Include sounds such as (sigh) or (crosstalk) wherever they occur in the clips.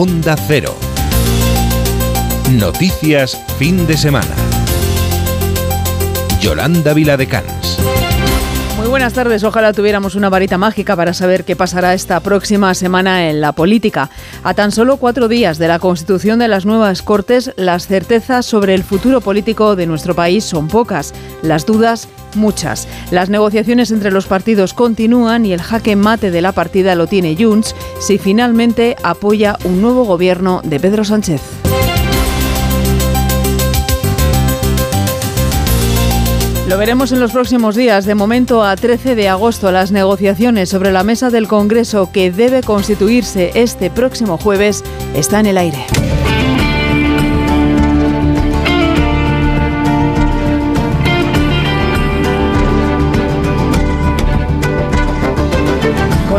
Onda Cero. Noticias fin de semana. Yolanda Viladecans. Muy buenas tardes. Ojalá tuviéramos una varita mágica para saber qué pasará esta próxima semana en la política. A tan solo cuatro días de la constitución de las nuevas Cortes, las certezas sobre el futuro político de nuestro país son pocas, las dudas muchas. Las negociaciones entre los partidos continúan y el jaque mate de la partida lo tiene Junts si finalmente apoya un nuevo gobierno de Pedro Sánchez. Lo veremos en los próximos días. De momento, a 13 de agosto, las negociaciones sobre la mesa del Congreso que debe constituirse este próximo jueves están en el aire.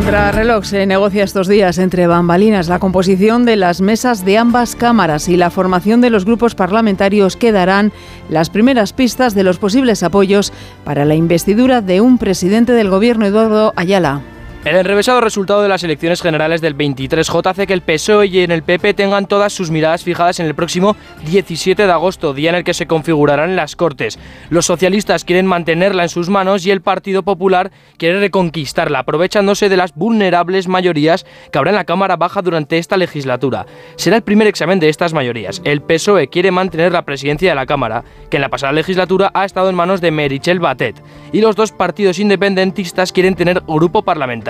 Reloj se negocia estos días entre bambalinas la composición de las mesas de ambas cámaras y la formación de los grupos parlamentarios que darán las primeras pistas de los posibles apoyos para la investidura de un presidente del gobierno, Eduardo Ayala. El enrevesado resultado de las elecciones generales del 23J hace que el PSOE y en el PP tengan todas sus miradas fijadas en el próximo 17 de agosto, día en el que se configurarán las Cortes. Los socialistas quieren mantenerla en sus manos y el Partido Popular quiere reconquistarla, aprovechándose de las vulnerables mayorías que habrá en la Cámara Baja durante esta legislatura. Será el primer examen de estas mayorías. El PSOE quiere mantener la presidencia de la Cámara, que en la pasada legislatura ha estado en manos de Merichel Batet, y los dos partidos independentistas quieren tener grupo parlamentario.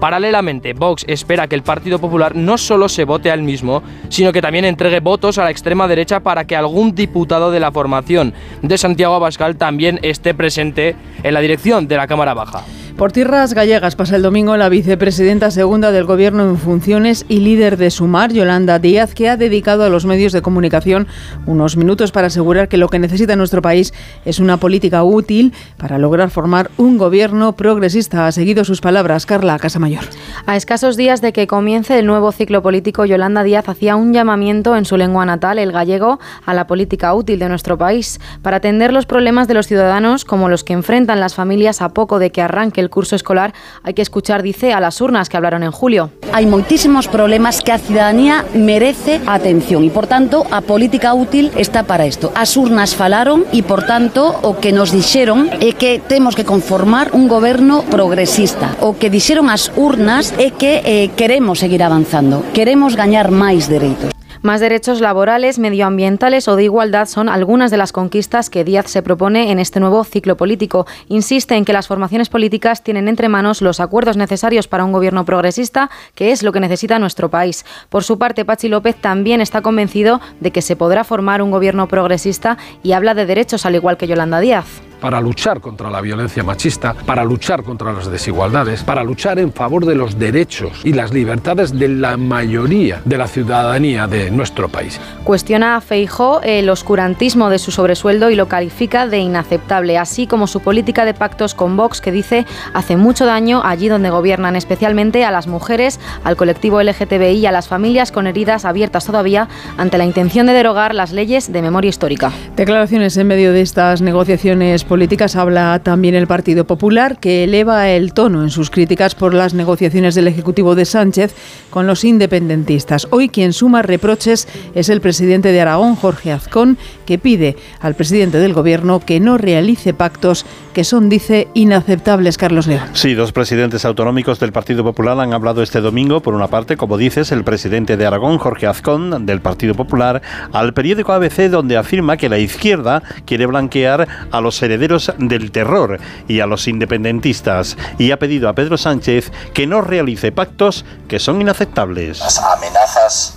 Paralelamente, Vox espera que el Partido Popular no solo se vote al mismo, sino que también entregue votos a la extrema derecha para que algún diputado de la formación de Santiago Abascal también esté presente en la dirección de la Cámara Baja. Por tierras gallegas pasa el domingo la vicepresidenta segunda del Gobierno en funciones y líder de Sumar, Yolanda Díaz, que ha dedicado a los medios de comunicación unos minutos para asegurar que lo que necesita nuestro país es una política útil para lograr formar un gobierno progresista. Ha seguido sus palabras Carla Casamayor. A escasos días de que comience el nuevo ciclo político, Yolanda Díaz hacía un llamamiento en su lengua natal, el gallego, a la política útil de nuestro país para atender los problemas de los ciudadanos como los que enfrentan las familias a poco de que arranque el curso escolar, hay que escuchar, dice, a las urnas que hablaron en julio. Hay muchísimos problemas que a ciudadanía merece atención y, por tanto, a política útil está para isto. As urnas falaron y, por tanto, o que nos dixeron é que temos que conformar un goberno progresista. O que dixeron as urnas é que eh, queremos seguir avanzando, queremos gañar máis dereitos. Más derechos laborales, medioambientales o de igualdad son algunas de las conquistas que Díaz se propone en este nuevo ciclo político. Insiste en que las formaciones políticas tienen entre manos los acuerdos necesarios para un gobierno progresista, que es lo que necesita nuestro país. Por su parte, Pachi López también está convencido de que se podrá formar un gobierno progresista y habla de derechos al igual que Yolanda Díaz para luchar contra la violencia machista, para luchar contra las desigualdades, para luchar en favor de los derechos y las libertades de la mayoría de la ciudadanía de nuestro país. Cuestiona a Feijó el oscurantismo de su sobresueldo y lo califica de inaceptable, así como su política de pactos con Vox que dice hace mucho daño allí donde gobiernan, especialmente a las mujeres, al colectivo LGTBI y a las familias con heridas abiertas todavía ante la intención de derogar las leyes de memoria histórica. Declaraciones en medio de estas negociaciones políticas habla también el Partido Popular, que eleva el tono en sus críticas por las negociaciones del Ejecutivo de Sánchez con los independentistas. Hoy quien suma reproches es el presidente de Aragón, Jorge Azcón, que pide al presidente del Gobierno que no realice pactos que son, dice, inaceptables, Carlos León. Sí, dos presidentes autonómicos del Partido Popular han hablado este domingo, por una parte, como dices, el presidente de Aragón, Jorge Azcón, del Partido Popular, al periódico ABC, donde afirma que la izquierda quiere blanquear a los herederos del terror y a los independentistas y ha pedido a Pedro Sánchez que no realice pactos que son inaceptables. Las amenazas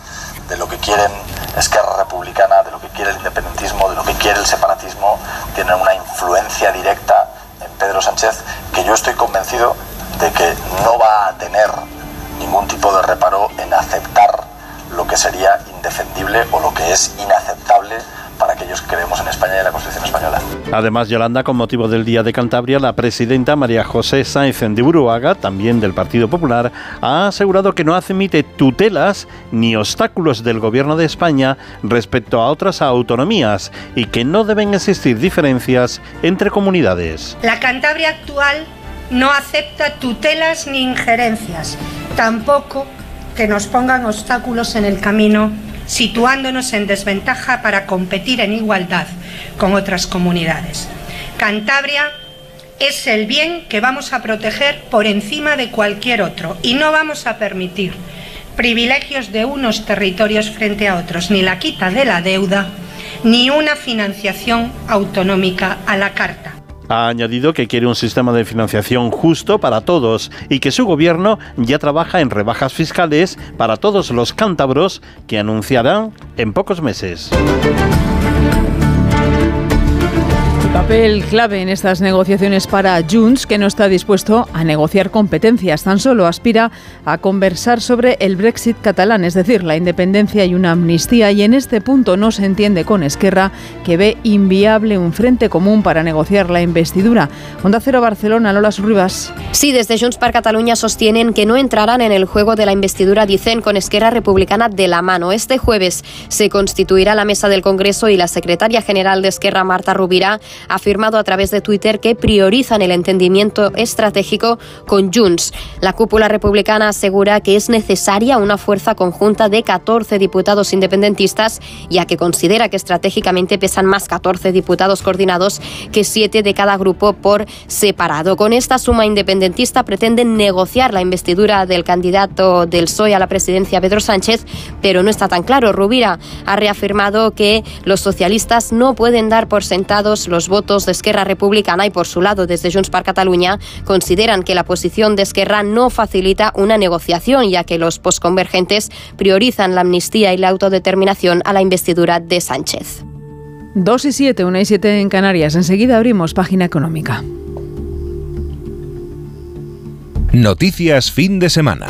de lo que quieren Esquerra Republicana, de lo que quiere el independentismo, de lo que quiere el separatismo, tienen una influencia directa en Pedro Sánchez que yo estoy convencido de que no va a tener ningún tipo de reparo en aceptar lo que sería indefendible o lo que es inaceptable para aquellos que creemos en España y en la Constitución española. Además, Yolanda, con motivo del Día de Cantabria, la presidenta María José Sáenz de Buruaga, también del Partido Popular, ha asegurado que no admite tutelas ni obstáculos del Gobierno de España respecto a otras autonomías y que no deben existir diferencias entre comunidades. La Cantabria actual no acepta tutelas ni injerencias, tampoco que nos pongan obstáculos en el camino, situándonos en desventaja para competir en igualdad con otras comunidades. Cantabria es el bien que vamos a proteger por encima de cualquier otro y no vamos a permitir privilegios de unos territorios frente a otros, ni la quita de la deuda, ni una financiación autonómica a la carta. Ha añadido que quiere un sistema de financiación justo para todos y que su gobierno ya trabaja en rebajas fiscales para todos los cántabros que anunciarán en pocos meses papel clave en estas negociaciones para Junts, que no está dispuesto a negociar competencias, tan solo aspira a conversar sobre el Brexit catalán, es decir, la independencia y una amnistía, y en este punto no se entiende con Esquerra, que ve inviable un frente común para negociar la investidura. Onda Cero Barcelona, Lola Surribas. Sí, desde Junts per Cataluña sostienen que no entrarán en el juego de la investidura, dicen, con Esquerra Republicana de la mano. Este jueves se constituirá la mesa del Congreso y la secretaria general de Esquerra, Marta Rubira, ha afirmado a través de Twitter que priorizan el entendimiento estratégico con Junts. La cúpula republicana asegura que es necesaria una fuerza conjunta de 14 diputados independentistas, ya que considera que estratégicamente pesan más 14 diputados coordinados que 7 de cada grupo por separado. Con esta suma independentista pretenden negociar la investidura del candidato del PSOE a la presidencia Pedro Sánchez, pero no está tan claro. Rubira ha reafirmado que los socialistas no pueden dar por sentados los votos de Esquerra Republicana y por su lado desde Junts per Catalunya consideran que la posición de Esquerra no facilita una negociación ya que los posconvergentes priorizan la amnistía y la autodeterminación a la investidura de Sánchez. 2 y 7, 1 y 7 en Canarias. Enseguida abrimos página económica. Noticias fin de semana.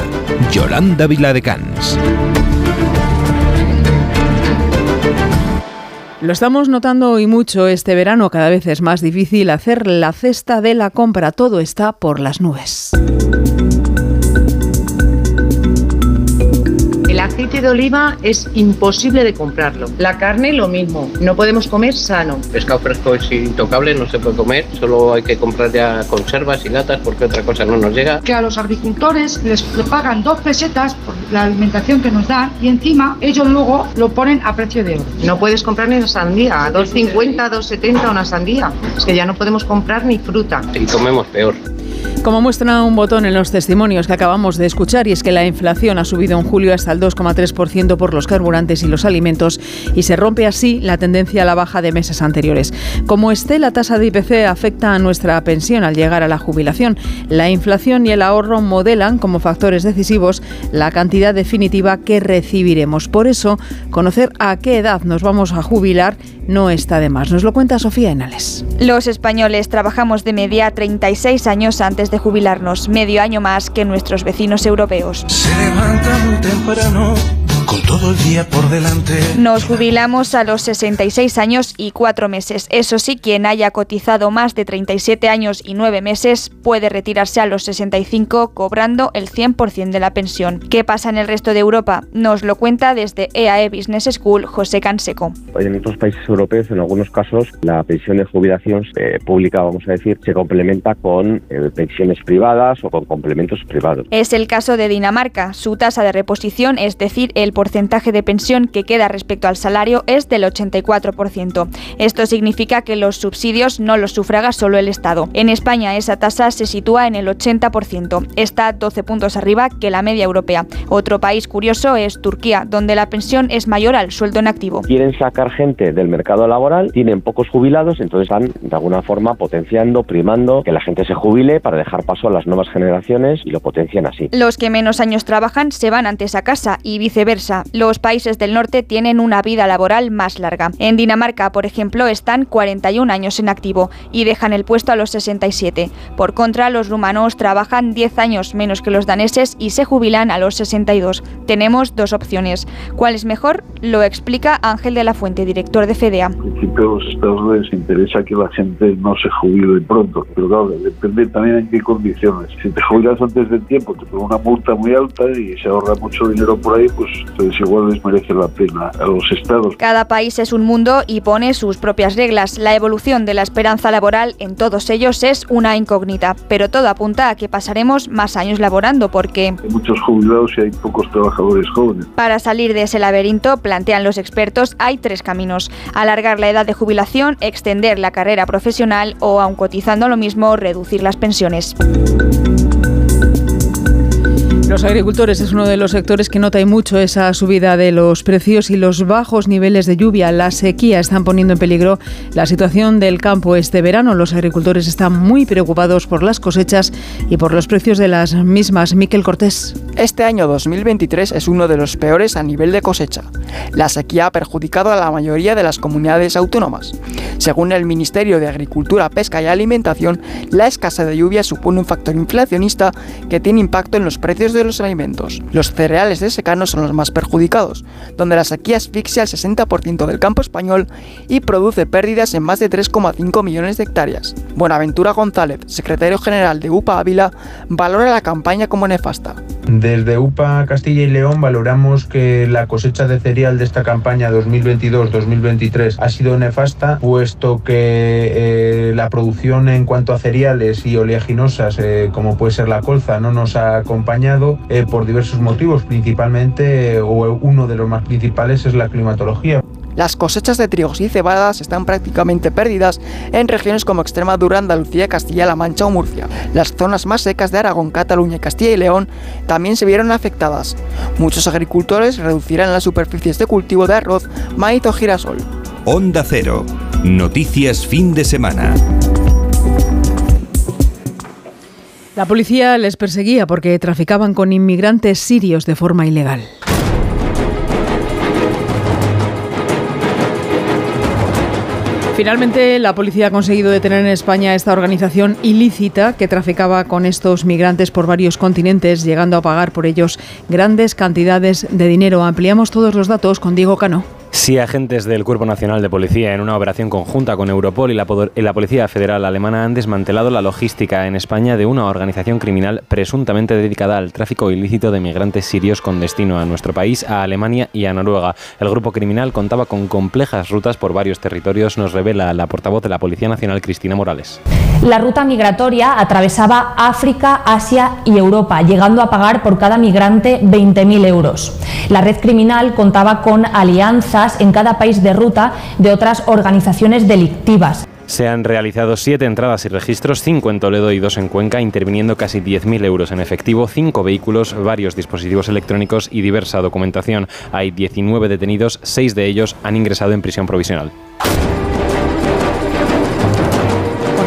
Yolanda Viladecans. Lo estamos notando hoy mucho este verano, cada vez es más difícil hacer la cesta de la compra, todo está por las nubes. Aceite de oliva es imposible de comprarlo. La carne lo mismo. No podemos comer sano. Pescado fresco es intocable, no se puede comer. Solo hay que comprar ya conservas y latas porque otra cosa no nos llega. Que a los agricultores les pagan dos pesetas por la alimentación que nos dan y encima ellos luego lo ponen a precio de oro. No puedes comprar ni una sandía, a 2,50, 2,70 una sandía. Es que ya no podemos comprar ni fruta. Y comemos peor. Como muestra un botón en los testimonios que acabamos de escuchar, y es que la inflación ha subido en julio hasta el 2,3% por los carburantes y los alimentos, y se rompe así la tendencia a la baja de meses anteriores. Como esté, la tasa de IPC afecta a nuestra pensión al llegar a la jubilación. La inflación y el ahorro modelan como factores decisivos la cantidad definitiva que recibiremos. Por eso, conocer a qué edad nos vamos a jubilar no está de más. Nos lo cuenta Sofía Enales. Los españoles trabajamos de media 36 años antes de jubilarnos, medio año más que nuestros vecinos europeos. Con todo el día por delante. Nos jubilamos a los 66 años y 4 meses. Eso sí, quien haya cotizado más de 37 años y 9 meses puede retirarse a los 65 cobrando el 100% de la pensión. ¿Qué pasa en el resto de Europa? Nos lo cuenta desde EAE Business School José Canseco. En otros países europeos, en algunos casos, la pensión de jubilación eh, pública, vamos a decir, se complementa con eh, pensiones privadas o con complementos privados. Es el caso de Dinamarca. Su tasa de reposición, es decir, el porcentaje de pensión que queda respecto al salario es del 84%. Esto significa que los subsidios no los sufraga solo el Estado. En España esa tasa se sitúa en el 80%. Está 12 puntos arriba que la media europea. Otro país curioso es Turquía, donde la pensión es mayor al sueldo en activo. Quieren sacar gente del mercado laboral, tienen pocos jubilados, entonces están de alguna forma potenciando, primando que la gente se jubile para dejar paso a las nuevas generaciones y lo potencian así. Los que menos años trabajan se van antes a casa y viceversa los países del norte tienen una vida laboral más larga. En Dinamarca, por ejemplo, están 41 años en activo y dejan el puesto a los 67. Por contra, los rumanos trabajan 10 años menos que los daneses y se jubilan a los 62. Tenemos dos opciones. ¿Cuál es mejor? Lo explica Ángel de la Fuente, director de FEDEA. En principio, los Estados les interesa que la gente no se jubile pronto, pero claro, depende también en qué condiciones. Si te jubilas antes del tiempo, te ponen una multa muy alta y se ahorra mucho dinero por ahí, pues Merece la pena a los estados. Cada país es un mundo y pone sus propias reglas. La evolución de la esperanza laboral en todos ellos es una incógnita, pero todo apunta a que pasaremos más años laborando porque... Hay muchos jubilados y hay pocos trabajadores jóvenes. Para salir de ese laberinto, plantean los expertos, hay tres caminos. Alargar la edad de jubilación, extender la carrera profesional o, aun cotizando lo mismo, reducir las pensiones. Los agricultores es uno de los sectores que nota y mucho esa subida de los precios y los bajos niveles de lluvia. La sequía están poniendo en peligro la situación del campo este verano. Los agricultores están muy preocupados por las cosechas y por los precios de las mismas. Miquel Cortés. Este año 2023 es uno de los peores a nivel de cosecha. La sequía ha perjudicado a la mayoría de las comunidades autónomas. Según el Ministerio de Agricultura, Pesca y Alimentación, la escasez de lluvia supone un factor inflacionista que tiene impacto en los precios de los alimentos. Los cereales de secano son los más perjudicados, donde la sequía asfixia al 60% del campo español y produce pérdidas en más de 3,5 millones de hectáreas. Buenaventura González, secretario general de UPA Ávila, valora la campaña como nefasta. Desde UPA Castilla y León valoramos que la cosecha de cereal de esta campaña 2022-2023 ha sido nefasta, puesto que eh, la producción en cuanto a cereales y oleaginosas, eh, como puede ser la colza, no nos ha acompañado eh, por diversos motivos, principalmente, o uno de los más principales es la climatología. Las cosechas de trigos y cebadas están prácticamente perdidas en regiones como Extremadura, Andalucía, Castilla-La Mancha o Murcia. Las zonas más secas de Aragón, Cataluña, Castilla y León también se vieron afectadas. Muchos agricultores reducirán las superficies de cultivo de arroz, maíz o girasol. Onda Cero. Noticias fin de semana. La policía les perseguía porque traficaban con inmigrantes sirios de forma ilegal. Finalmente, la policía ha conseguido detener en España esta organización ilícita que traficaba con estos migrantes por varios continentes, llegando a pagar por ellos grandes cantidades de dinero. Ampliamos todos los datos con Diego Cano. Sí, agentes del Cuerpo Nacional de Policía, en una operación conjunta con Europol y la, y la, Policía Federal Alemana, han desmantelado la logística en España de una organización criminal presuntamente dedicada al tráfico ilícito de migrantes sirios con destino a nuestro país, a Alemania y a Noruega. El grupo criminal contaba con complejas rutas por varios territorios, nos revela la portavoz de la Policía Nacional, Cristina Morales. La ruta migratoria atravesaba África, Asia y Europa, llegando a pagar por cada migrante 20.000 euros. La red criminal contaba con alianzas en cada país de ruta de otras organizaciones delictivas. Se han realizado siete entradas y registros, cinco en Toledo y dos en Cuenca, interviniendo casi 10.000 euros en efectivo, cinco vehículos, varios dispositivos electrónicos y diversa documentación. Hay 19 detenidos, seis de ellos han ingresado en prisión provisional.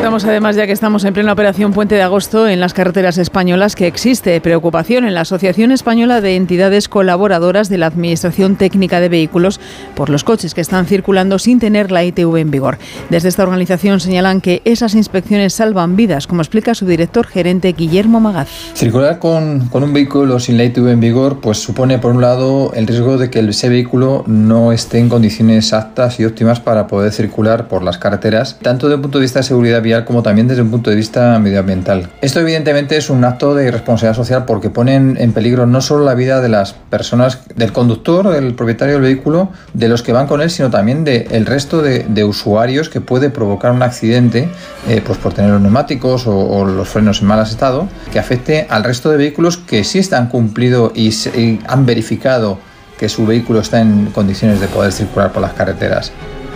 Contamos además, ya que estamos en plena operación Puente de Agosto en las carreteras españolas, que existe preocupación en la Asociación Española de Entidades Colaboradoras de la Administración Técnica de Vehículos por los coches que están circulando sin tener la ITV en vigor. Desde esta organización señalan que esas inspecciones salvan vidas, como explica su director gerente Guillermo Magaz. Circular con, con un vehículo sin la ITV en vigor pues supone por un lado el riesgo de que ese vehículo no esté en condiciones aptas y óptimas para poder circular por las carreteras, tanto desde el punto de vista de seguridad como también desde un punto de vista medioambiental. Esto evidentemente es un acto de irresponsabilidad social porque pone en peligro no solo la vida de las personas, del conductor, del propietario del vehículo, de los que van con él, sino también del resto de, de, usuarios que puede provocar un accidente eh, pues por tener los neumáticos o, o, los frenos en mal estado, que afecte al resto de vehículos que sí están cumplido y, y han verificado que su vehículo está en condiciones de poder circular por las carreteras.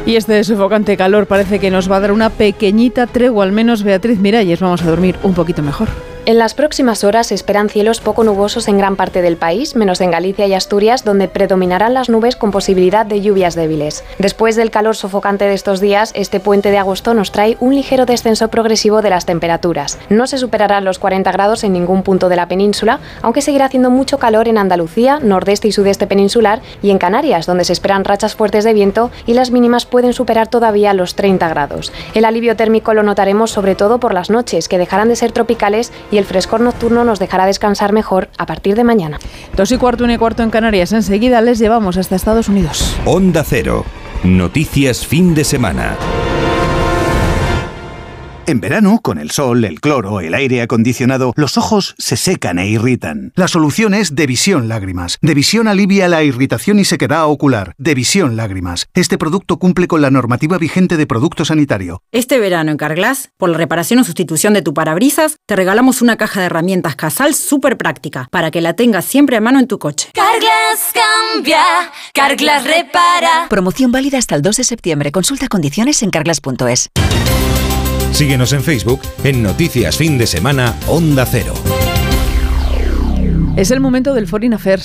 Y este sofocante calor parece que nos va a dar una pequeñita tregua, al menos Beatriz Miralles, vamos a dormir un poquito mejor. En las próximas horas se esperan cielos poco nubosos en gran parte del país, menos en Galicia y Asturias, donde predominarán las nubes con posibilidad de lluvias débiles. Después del calor sofocante de estos días, este puente de agosto nos trae un ligero descenso progresivo de las temperaturas. No se superarán los 40 grados en ningún punto de la península, aunque seguirá haciendo mucho calor en Andalucía, nordeste y sudeste peninsular y en Canarias, donde se esperan rachas fuertes de viento y las mínimas pueden superar todavía los 30 grados. El alivio térmico lo notaremos sobre todo por las noches, que dejarán de ser tropicales y el frescor nocturno nos dejará descansar mejor a partir de mañana. Dos y cuarto, una y cuarto en Canarias. Enseguida les llevamos hasta Estados Unidos. Onda Cero. Noticias fin de semana. En verano, con el sol, el cloro, el aire acondicionado, los ojos se secan e irritan. La solución es Devisión Lágrimas. Devisión alivia la irritación y sequedad ocular. Devisión Lágrimas. Este producto cumple con la normativa vigente de producto sanitario. Este verano en Carglass, por la reparación o sustitución de tu parabrisas, te regalamos una caja de herramientas Casal súper práctica para que la tengas siempre a mano en tu coche. Carglass cambia, Carglass repara. Promoción válida hasta el 2 de septiembre. Consulta condiciones en carglass.es. Síguenos en Facebook en Noticias Fin de Semana Onda Cero. Es el momento del Foreign Affairs.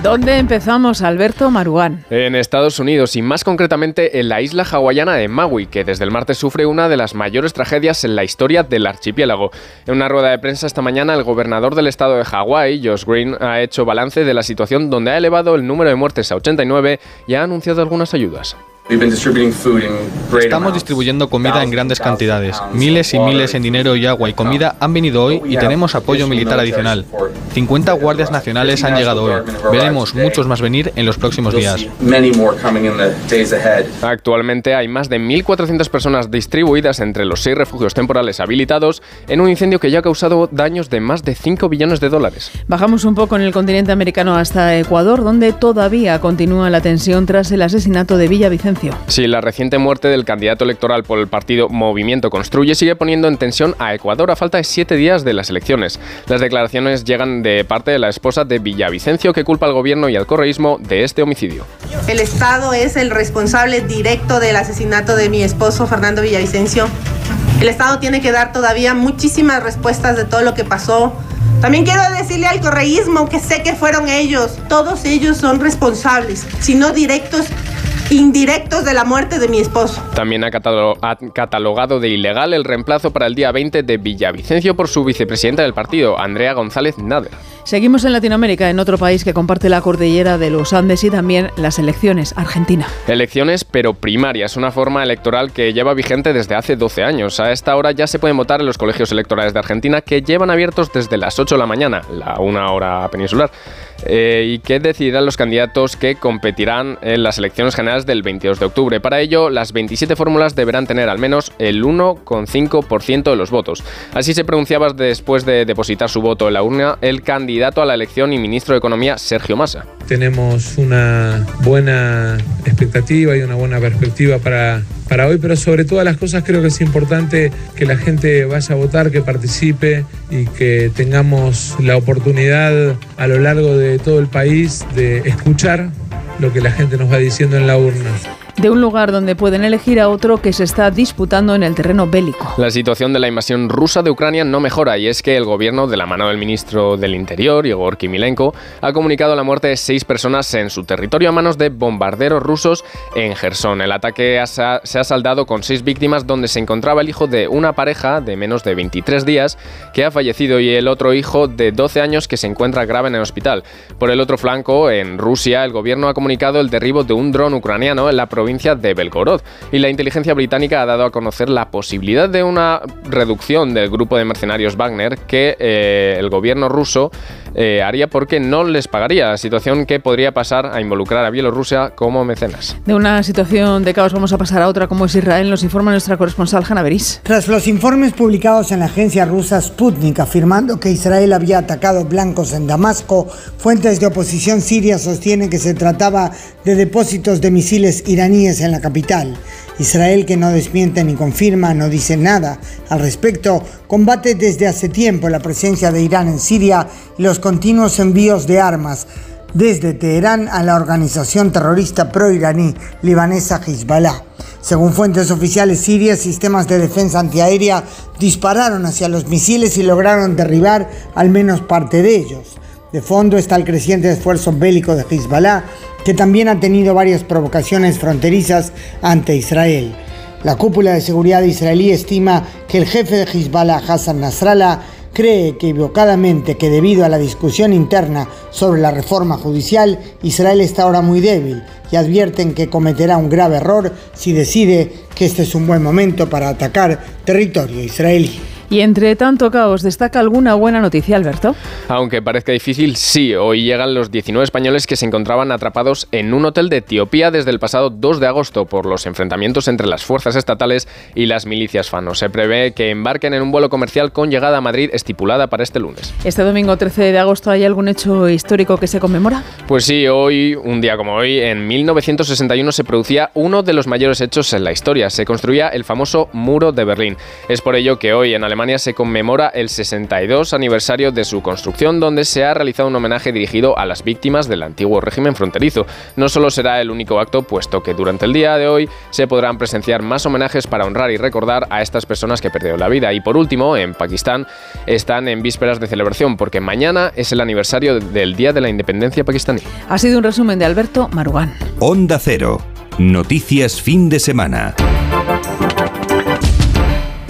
¿Dónde empezamos, Alberto Maruán? En Estados Unidos y más concretamente en la isla hawaiana de Maui, que desde el martes sufre una de las mayores tragedias en la historia del archipiélago. En una rueda de prensa esta mañana, el gobernador del estado de Hawái, Josh Green, ha hecho balance de la situación donde ha elevado el número de muertes a 89 y ha anunciado algunas ayudas. Estamos distribuyendo comida en grandes cantidades. Miles y miles en dinero y agua y comida han venido hoy y tenemos apoyo militar adicional. 50 guardias nacionales han llegado hoy. Veremos muchos más venir en los próximos días. Actualmente hay más de 1.400 personas distribuidas entre los seis refugios temporales habilitados en un incendio que ya ha causado daños de más de 5 billones de dólares. Bajamos un poco en el continente americano hasta Ecuador, donde todavía continúa la tensión tras el asesinato de Villavicencio. Sí, la reciente muerte del candidato electoral por el partido Movimiento Construye sigue poniendo en tensión a Ecuador a falta de siete días de las elecciones. Las declaraciones llegan de parte de la esposa de Villavicencio que culpa al gobierno y al correísmo de este homicidio. El Estado es el responsable directo del asesinato de mi esposo Fernando Villavicencio. El Estado tiene que dar todavía muchísimas respuestas de todo lo que pasó. También quiero decirle al correísmo que sé que fueron ellos, todos ellos son responsables, si no directos, indirectos de la muerte de mi esposo. También ha, catalogado de ilegal el reemplazo para el día 20 de Villavicencio por su vicepresidenta del partido, Andrea González Nader. Seguimos en Latinoamérica, en otro país que comparte la cordillera de los Andes y también las elecciones, Argentina. Elecciones, pero primarias, una forma electoral que lleva vigente desde hace 12 años. A esta hora ya se pueden votar en los colegios electorales de Argentina que llevan abiertos desde las 8 de la mañana, la una hora peninsular. Eh, y que decidirán los candidatos que competirán en las elecciones generales del 22 de octubre. Para ello, las 27 fórmulas deberán tener al menos el 1,5% de los votos. Así se pronunciaba después de depositar su voto en la urna el candidato a la elección y ministro de Economía, Sergio Massa. Tenemos una buena expectativa y una buena perspectiva para para hoy, pero sobre todas las cosas creo que es importante que la gente vaya a votar, que participe y que tengamos la oportunidad a lo largo de todo el país de escuchar lo que la gente nos va diciendo en la urna de un lugar donde pueden elegir a otro que se está disputando en el terreno bélico. La situación de la invasión rusa de Ucrania no mejora y es que el gobierno, de la mano del ministro del Interior, Igor Kimilenko, ha comunicado la muerte de seis personas en su territorio a manos de bombarderos rusos en Gerson. El ataque se ha saldado con seis víctimas donde se encontraba el hijo de una pareja de menos de 23 días que ha fallecido y el otro hijo de 12 años que se encuentra grave en el hospital. Por el otro flanco, en Rusia, el gobierno ha comunicado el derribo de un dron ucraniano en la provincia provincia de Belgorod. Y la inteligencia británica ha dado a conocer la posibilidad de una reducción del grupo de mercenarios Wagner que eh, el gobierno ruso eh, haría porque no les pagaría, situación que podría pasar a involucrar a Bielorrusia como mecenas. De una situación de caos vamos a pasar a otra como es Israel, nos informa nuestra corresponsal Hanna Beris. Tras los informes publicados en la agencia rusa Sputnik afirmando que Israel había atacado blancos en Damasco, fuentes de oposición siria sostienen que se trataba de depósitos de misiles iraníes en la capital. Israel, que no desmiente ni confirma, no dice nada al respecto, combate desde hace tiempo la presencia de Irán en Siria y los continuos envíos de armas desde Teherán a la organización terrorista pro-iraní libanesa Hezbollah. Según fuentes oficiales sirias, sistemas de defensa antiaérea dispararon hacia los misiles y lograron derribar al menos parte de ellos. De fondo está el creciente esfuerzo bélico de Hezbollah que también ha tenido varias provocaciones fronterizas ante Israel. La cúpula de seguridad israelí estima que el jefe de Hezbollah, Hassan Nasrallah, cree equivocadamente que debido a la discusión interna sobre la reforma judicial, Israel está ahora muy débil y advierten que cometerá un grave error si decide que este es un buen momento para atacar territorio israelí. Y entre tanto caos, ¿destaca alguna buena noticia, Alberto? Aunque parezca difícil, sí, hoy llegan los 19 españoles que se encontraban atrapados en un hotel de Etiopía desde el pasado 2 de agosto por los enfrentamientos entre las fuerzas estatales y las milicias fanos. Se prevé que embarquen en un vuelo comercial con llegada a Madrid estipulada para este lunes. Este domingo 13 de agosto, ¿hay algún hecho histórico que se conmemora? Pues sí, hoy, un día como hoy, en 1961 se producía uno de los mayores hechos en la historia. Se construía el famoso Muro de Berlín. Es por ello que hoy en Alemania se conmemora el 62 aniversario de su construcción, donde se ha realizado un homenaje dirigido a las víctimas del antiguo régimen fronterizo. No solo será el único acto, puesto que durante el día de hoy se podrán presenciar más homenajes para honrar y recordar a estas personas que perdieron la vida. Y por último, en Pakistán están en vísperas de celebración, porque mañana es el aniversario del Día de la Independencia pakistaní. Ha sido un resumen de Alberto Marugán. Onda Cero. Noticias fin de semana.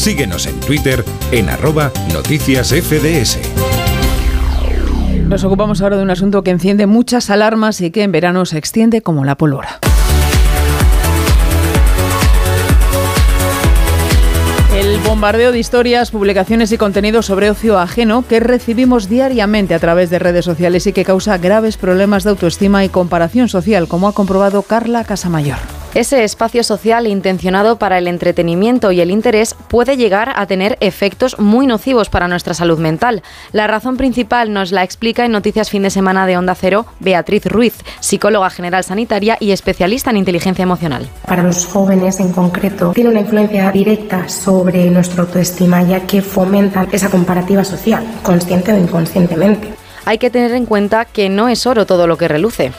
Síguenos en Twitter en arroba noticias FDS. Nos ocupamos ahora de un asunto que enciende muchas alarmas y que en verano se extiende como la pólvora. El bombardeo de historias, publicaciones y contenidos sobre ocio ajeno que recibimos diariamente a través de redes sociales y que causa graves problemas de autoestima y comparación social, como ha comprobado Carla Casamayor. Ese espacio social intencionado para el entretenimiento y el interés puede llegar a tener efectos muy nocivos para nuestra salud mental. La razón principal nos la explica en Noticias Fin de Semana de Onda Cero Beatriz Ruiz, psicóloga general sanitaria y especialista en inteligencia emocional. Para los jóvenes en concreto, tiene una influencia directa sobre nuestra autoestima ya que fomenta esa comparativa social, consciente o inconscientemente. Hay que tener en cuenta que no es oro todo lo que reluce.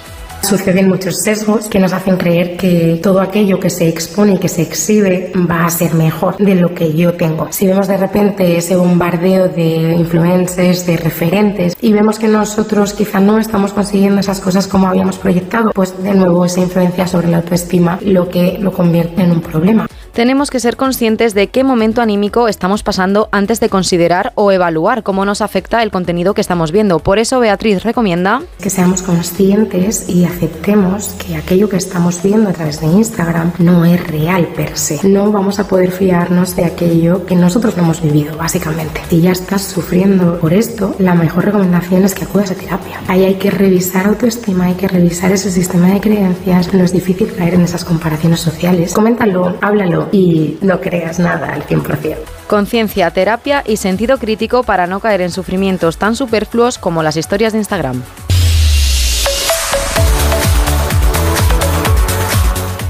Suceden muchos sesgos que nos hacen creer que todo aquello que se expone y que se exhibe va a ser mejor de lo que yo tengo. Si vemos de repente ese bombardeo de influencers, de referentes, y vemos que nosotros quizá no estamos consiguiendo esas cosas como habíamos proyectado, pues de nuevo esa influencia sobre la autoestima lo que lo convierte en un problema. Tenemos que ser conscientes de qué momento anímico estamos pasando antes de considerar o evaluar cómo nos afecta el contenido que estamos viendo. Por eso Beatriz recomienda que seamos conscientes y aceptemos que aquello que estamos viendo a través de Instagram no es real per se. No vamos a poder fiarnos de aquello que nosotros no hemos vivido, básicamente. Si ya estás sufriendo por esto, la mejor recomendación es que acudas a terapia. Ahí hay que revisar autoestima, hay que revisar ese sistema de creencias. No es difícil caer en esas comparaciones sociales. Coméntalo, háblalo y no creas nada al 100%. Conciencia, terapia y sentido crítico para no caer en sufrimientos tan superfluos como las historias de Instagram.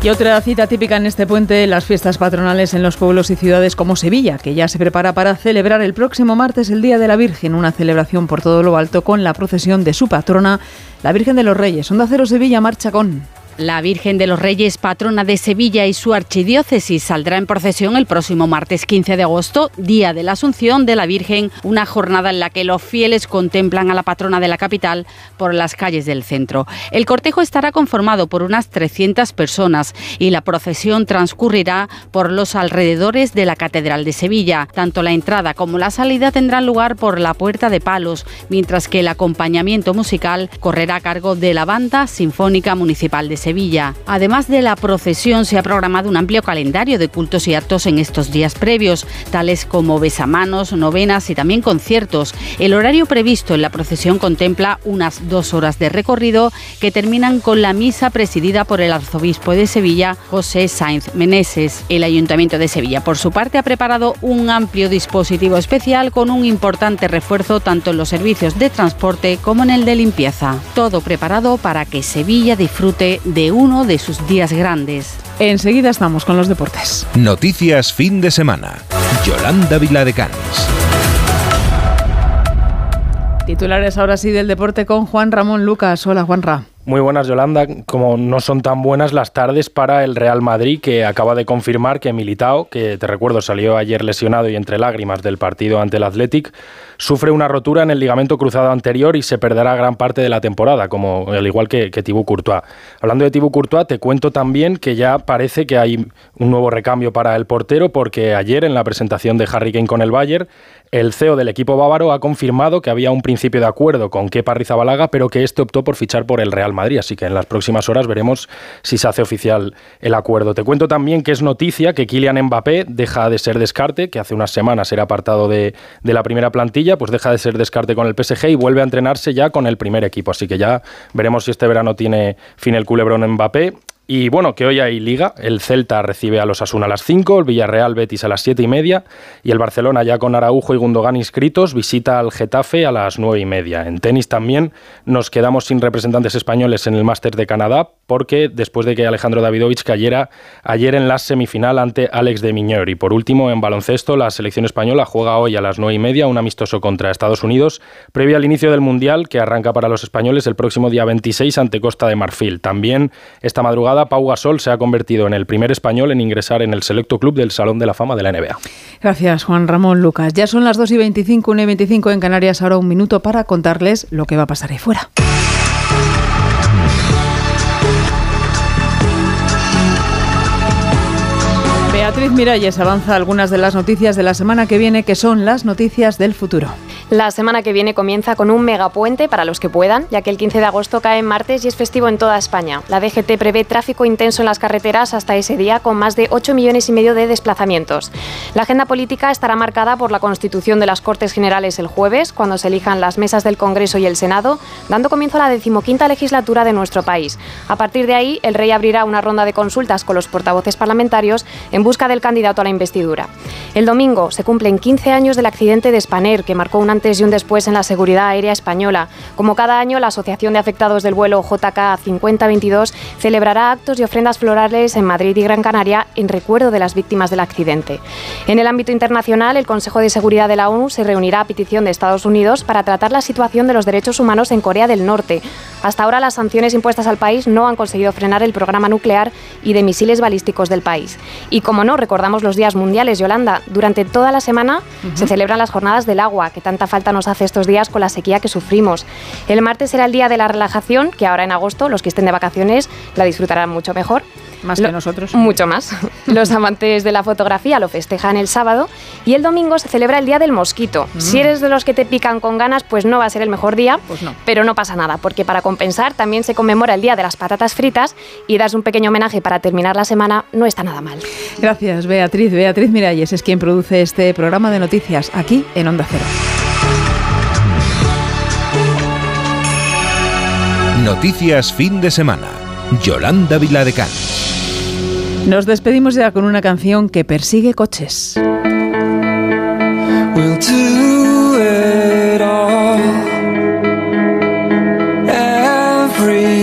Y otra cita típica en este puente, las fiestas patronales en los pueblos y ciudades como Sevilla, que ya se prepara para celebrar el próximo martes el Día de la Virgen, una celebración por todo lo alto con la procesión de su patrona, la Virgen de los Reyes. Onda Cero Sevilla marcha con... La Virgen de los Reyes, patrona de Sevilla y su archidiócesis, saldrá en procesión el próximo martes 15 de agosto, día de la Asunción de la Virgen, una jornada en la que los fieles contemplan a la patrona de la capital por las calles del centro. El cortejo estará conformado por unas 300 personas y la procesión transcurrirá por los alrededores de la Catedral de Sevilla. Tanto la entrada como la salida tendrán lugar por la Puerta de Palos, mientras que el acompañamiento musical correrá a cargo de la Banda Sinfónica Municipal de Sevilla. Además de la procesión, se ha programado un amplio calendario de cultos y actos en estos días previos, tales como besamanos, novenas y también conciertos. El horario previsto en la procesión contempla unas dos horas de recorrido que terminan con la misa presidida por el arzobispo de Sevilla, José Sainz Meneses. El Ayuntamiento de Sevilla, por su parte, ha preparado un amplio dispositivo especial con un importante refuerzo tanto en los servicios de transporte como en el de limpieza. Todo preparado para que Sevilla disfrute de uno de sus días grandes. Enseguida estamos con los deportes. Noticias fin de semana. Yolanda Viladecans. Titulares ahora sí del deporte con Juan Ramón Lucas. Hola, Juanra. Muy buenas, Yolanda. Como no son tan buenas las tardes para el Real Madrid, que acaba de confirmar que Militao, que te recuerdo salió ayer lesionado y entre lágrimas del partido ante el Athletic, sufre una rotura en el ligamento cruzado anterior y se perderá gran parte de la temporada, como al igual que, que Thibaut Courtois. Hablando de Thibaut Courtois, te cuento también que ya parece que hay un nuevo recambio para el portero, porque ayer en la presentación de Harry Kane con el Bayern, el CEO del equipo bávaro ha confirmado que había un principio de acuerdo con Kepa Rizabalaga, pero que este optó por fichar por el Real Madrid. Así que en las próximas horas veremos si se hace oficial el acuerdo. Te cuento también que es noticia que Kylian Mbappé deja de ser descarte, que hace unas semanas era apartado de, de la primera plantilla, pues deja de ser descarte con el PSG y vuelve a entrenarse ya con el primer equipo. Así que ya veremos si este verano tiene fin el culebrón Mbappé. Y bueno, que hoy hay liga. El Celta recibe a los Asuna a las 5, el Villarreal Betis a las 7 y media y el Barcelona ya con Araujo y Gundogan inscritos visita al Getafe a las 9 y media. En tenis también nos quedamos sin representantes españoles en el Máster de Canadá porque después de que Alejandro Davidovich cayera ayer en la semifinal ante Alex de Miñor. Y por último, en baloncesto, la selección española juega hoy a las 9 y media un amistoso contra Estados Unidos previo al inicio del Mundial que arranca para los españoles el próximo día 26 ante Costa de Marfil. También esta madrugada Pau Gasol se ha convertido en el primer español en ingresar en el selecto club del Salón de la Fama de la NBA. Gracias, Juan Ramón Lucas. Ya son las 2 y 25, 1 y 25 en Canarias. Ahora un minuto para contarles lo que va a pasar ahí fuera. Beatriz Miralles avanza algunas de las noticias de la semana que viene, que son las noticias del futuro. La semana que viene comienza con un megapuente para los que puedan, ya que el 15 de agosto cae en martes y es festivo en toda España. La DGT prevé tráfico intenso en las carreteras hasta ese día, con más de 8 millones y medio de desplazamientos. La agenda política estará marcada por la constitución de las Cortes Generales el jueves, cuando se elijan las mesas del Congreso y el Senado, dando comienzo a la decimoquinta legislatura de nuestro país. A partir de ahí, el rey abrirá una ronda de consultas con los portavoces parlamentarios en busca del candidato a la investidura. El domingo se cumplen 15 años del accidente de Spanair, que marcó un antes y un después en la seguridad aérea española. Como cada año, la Asociación de Afectados del Vuelo JK 5022 celebrará actos y ofrendas florales en Madrid y Gran Canaria en recuerdo de las víctimas del accidente. En el ámbito internacional, el Consejo de Seguridad de la ONU se reunirá a petición de Estados Unidos para tratar la situación de los derechos humanos en Corea del Norte. Hasta ahora, las sanciones impuestas al país no han conseguido frenar el programa nuclear y de misiles balísticos del país. Y como no, recordamos los días mundiales, Yolanda. Durante toda la semana se celebran las jornadas del agua, que tanta falta nos hace estos días con la sequía que sufrimos. El martes será el día de la relajación, que ahora en agosto los que estén de vacaciones la disfrutarán mucho mejor. Más que nosotros. Mucho más. (laughs) Los amantes de la fotografía lo festejan el sábado y el domingo se celebra el Día del Mosquito. Mm. Si eres de los que te pican con ganas, pues no va a ser el mejor día, Pues no. pero no pasa nada, porque para compensar también se conmemora el Día de las Patatas Fritas y das un pequeño homenaje para terminar la semana no está nada mal. Gracias, Beatriz. Beatriz Miralles es quien produce este programa de noticias aquí en Onda Cero. Noticias fin de semana. Yolanda Viladecán. Nos despedimos ya con una canción que persigue coches. We'll do it all. Everything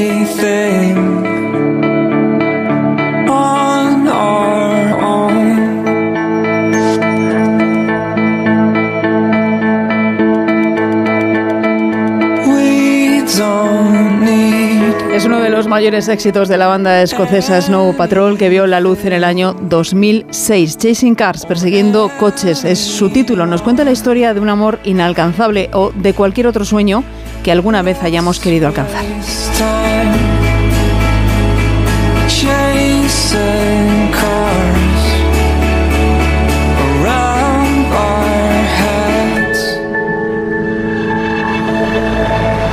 mayores éxitos de la banda escocesa Snow Patrol que vio la luz en el año 2006. Chasing Cars, persiguiendo coches, es su título. Nos cuenta la historia de un amor inalcanzable o de cualquier otro sueño que alguna vez hayamos querido alcanzar.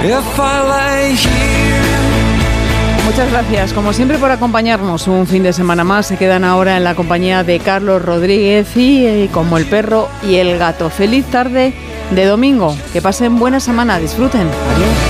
If I lay here. Muchas gracias, como siempre, por acompañarnos un fin de semana más. Se quedan ahora en la compañía de Carlos Rodríguez y eh, como el perro y el gato. Feliz tarde de domingo. Que pasen buena semana. Disfruten. Adiós.